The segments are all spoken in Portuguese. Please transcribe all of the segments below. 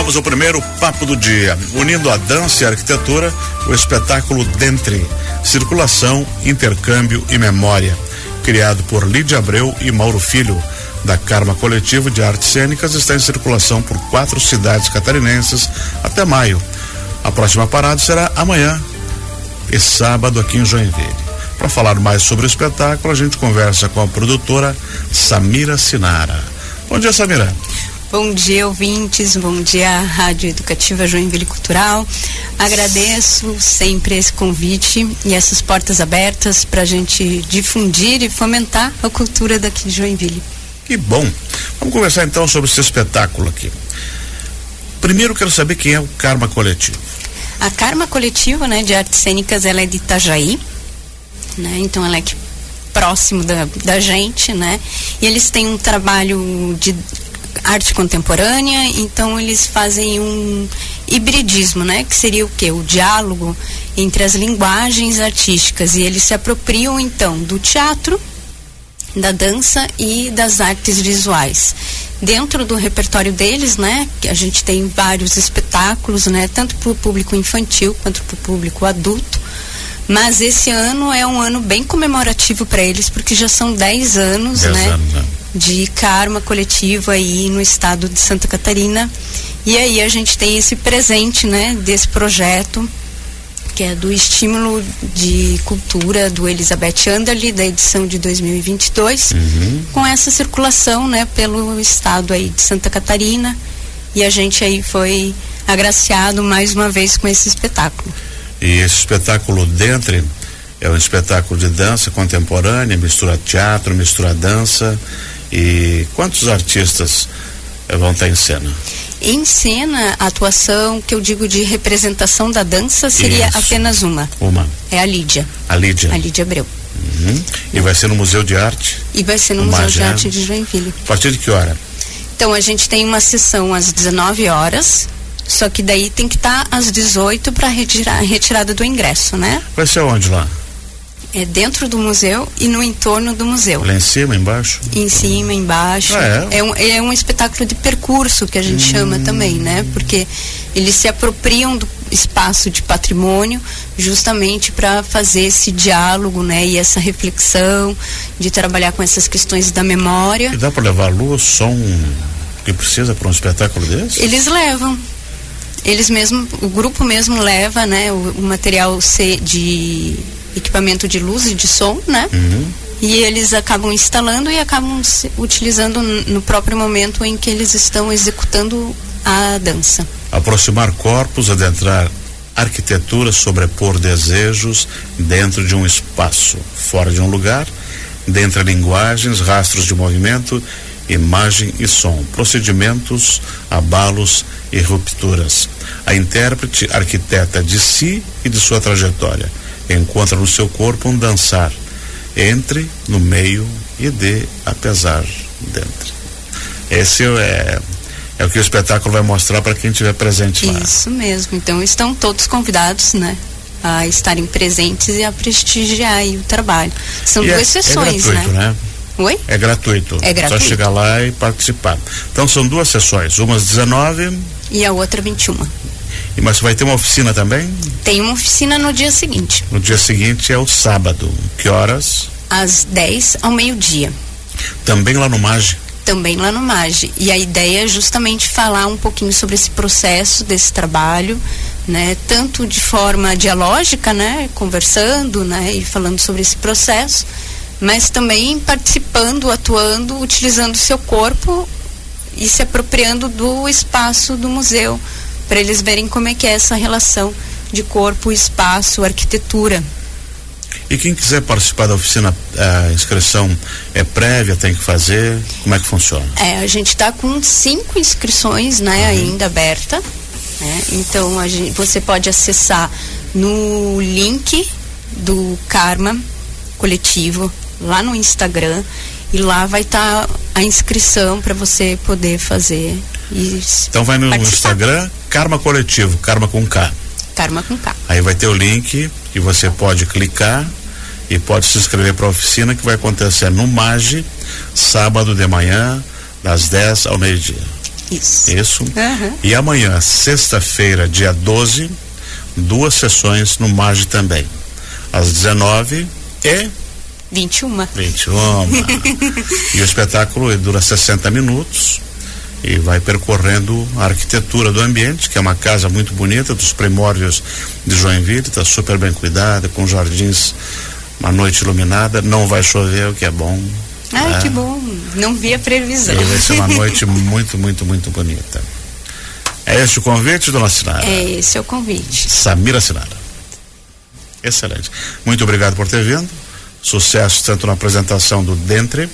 Vamos ao primeiro papo do dia. Unindo a dança e a arquitetura, o espetáculo Dentre. Circulação, intercâmbio e memória. Criado por Lídia Abreu e Mauro Filho, da Karma Coletivo de Artes Cênicas, está em circulação por quatro cidades catarinenses até maio. A próxima parada será amanhã e sábado aqui em Joinville. Para falar mais sobre o espetáculo, a gente conversa com a produtora Samira Sinara. Bom dia, Samira. Bom dia, ouvintes. Bom dia, Rádio Educativa Joinville Cultural. Agradeço sempre esse convite e essas portas abertas para a gente difundir e fomentar a cultura daqui de Joinville. Que bom. Vamos conversar então sobre esse espetáculo aqui. Primeiro quero saber quem é o Karma Coletivo. A Karma Coletivo, né, de artes cênicas, ela é de Itajaí né? Então ela é aqui próximo da, da gente, né? E eles têm um trabalho de arte contemporânea, então eles fazem um hibridismo, né? Que seria o que? O diálogo entre as linguagens artísticas e eles se apropriam então do teatro, da dança e das artes visuais. Dentro do repertório deles, né, que a gente tem vários espetáculos, né, tanto para o público infantil quanto para o público adulto. Mas esse ano é um ano bem comemorativo para eles, porque já são 10 anos, né, anos, né? De karma coletivo aí no estado de Santa Catarina. E aí a gente tem esse presente, né, desse projeto, que é do estímulo de cultura do Elizabeth Anderle, da edição de 2022, uhum. com essa circulação, né, pelo estado aí de Santa Catarina. E a gente aí foi agraciado mais uma vez com esse espetáculo. E esse espetáculo Dentre é um espetáculo de dança contemporânea, mistura teatro, mistura dança. E quantos artistas eh, vão estar em cena? Em cena, a atuação que eu digo de representação da dança seria Isso. apenas uma. Uma. É a Lídia. A Lídia. A Lídia Abreu. Uhum. E vai ser no Museu de Arte? E vai ser no Museu de Arte de Joinville. A partir de que hora? Então, a gente tem uma sessão às 19 horas, só que daí tem que estar tá às 18 para retirar retirada do ingresso, né? Vai ser onde lá? É dentro do museu e no entorno do museu. Lá em cima, embaixo? Em cima, embaixo. Ah, é? É, um, é um espetáculo de percurso que a gente hum. chama também, né? Porque eles se apropriam do espaço de patrimônio justamente para fazer esse diálogo, né? E essa reflexão de trabalhar com essas questões da memória. E dá para levar luz, som que precisa para um espetáculo desse? Eles levam eles mesmo, o grupo mesmo leva, né, o, o material C de equipamento de luz e de som, né? Uhum. E eles acabam instalando e acabam utilizando no próprio momento em que eles estão executando a dança. Aproximar corpos, adentrar arquitetura, sobrepor desejos dentro de um espaço, fora de um lugar, dentre linguagens, rastros de movimento imagem e som, procedimentos, abalos e rupturas. A intérprete arquiteta de si e de sua trajetória encontra no seu corpo um dançar entre, no meio e de, apesar, dentro. Esse é, é o que o espetáculo vai mostrar para quem estiver presente lá. Isso mesmo. Então estão todos convidados, né? A estarem presentes e a prestigiar o trabalho. São e duas é, sessões, é gratuito, né? né? Oi? É gratuito. É gratuito. Só chegar lá e participar. Então são duas sessões, uma às 19 e a outra 21. E mas vai ter uma oficina também? Tem uma oficina no dia seguinte. No dia seguinte é o sábado. Que horas? Às 10 ao meio-dia. Também lá no MAGE? Também lá no MAGE. E a ideia é justamente falar um pouquinho sobre esse processo desse trabalho, né? Tanto de forma dialógica, né? Conversando, né? E falando sobre esse processo, mas também participando, atuando, utilizando o seu corpo e se apropriando do espaço do museu, para eles verem como é que é essa relação de corpo, espaço, arquitetura. E quem quiser participar da oficina, a inscrição é prévia, tem que fazer? Como é que funciona? É, a gente está com cinco inscrições, né, uhum. ainda aberta. Né? Então gente, você pode acessar no link do Karma Coletivo lá no Instagram e lá vai estar tá a inscrição para você poder fazer isso. Então vai no participar. Instagram Karma Coletivo, Karma com K. Karma com K. Aí vai ter o link que você pode clicar e pode se inscrever para a oficina que vai acontecer no MAGE, sábado de manhã, das 10 ao meio-dia. Isso. Isso. Uhum. E amanhã, sexta-feira, dia 12, duas sessões no MAGE também. Às 19 e 21. 21. e o espetáculo dura 60 minutos e vai percorrendo a arquitetura do ambiente, que é uma casa muito bonita, dos primórdios de Joinville, está super bem cuidada, com jardins, uma noite iluminada, não vai chover, o que é bom. Ai, né? que bom. Não vi a previsão. E vai ser uma noite muito, muito, muito bonita. É este o convite, dona Sinara? É esse é o convite. Samira Sinara. Excelente. Muito obrigado por ter vindo. Sucesso tanto na apresentação do Dentre,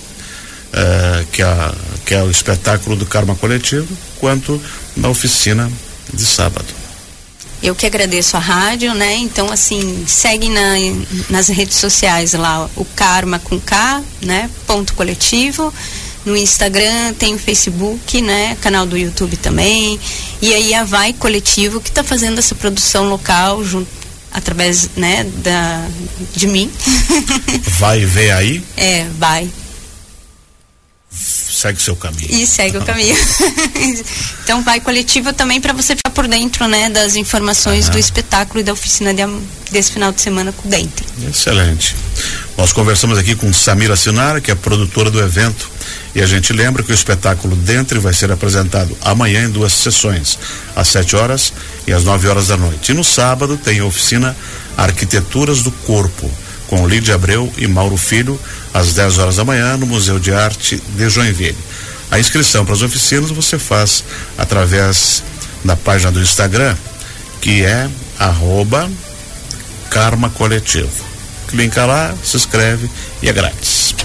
eh, que, é, que é o espetáculo do Karma Coletivo, quanto na oficina de sábado. Eu que agradeço a rádio, né? Então, assim, segue na, nas redes sociais lá, o Karma com K, né? Ponto coletivo. No Instagram, tem o Facebook, né? Canal do YouTube também. E aí a Vai Coletivo, que está fazendo essa produção local junto através, né, da, de mim. Vai ver aí, é, vai. Segue seu caminho. E segue o caminho. então vai coletivo também para você ficar por dentro, né, das informações Aham. do espetáculo e da oficina de, desse final de semana com dentro. Excelente. Nós conversamos aqui com Samira Sinara, que é produtora do evento, e a gente lembra que o espetáculo Dentre vai ser apresentado amanhã em duas sessões, às 7 horas e às 9 horas da noite. E no sábado tem a oficina Arquiteturas do Corpo, com Lídia Abreu e Mauro Filho, às 10 horas da manhã, no Museu de Arte de Joinville. A inscrição para as oficinas você faz através da página do Instagram, que é arroba Karma Coletivo. Clica lá, se inscreve e é grátis.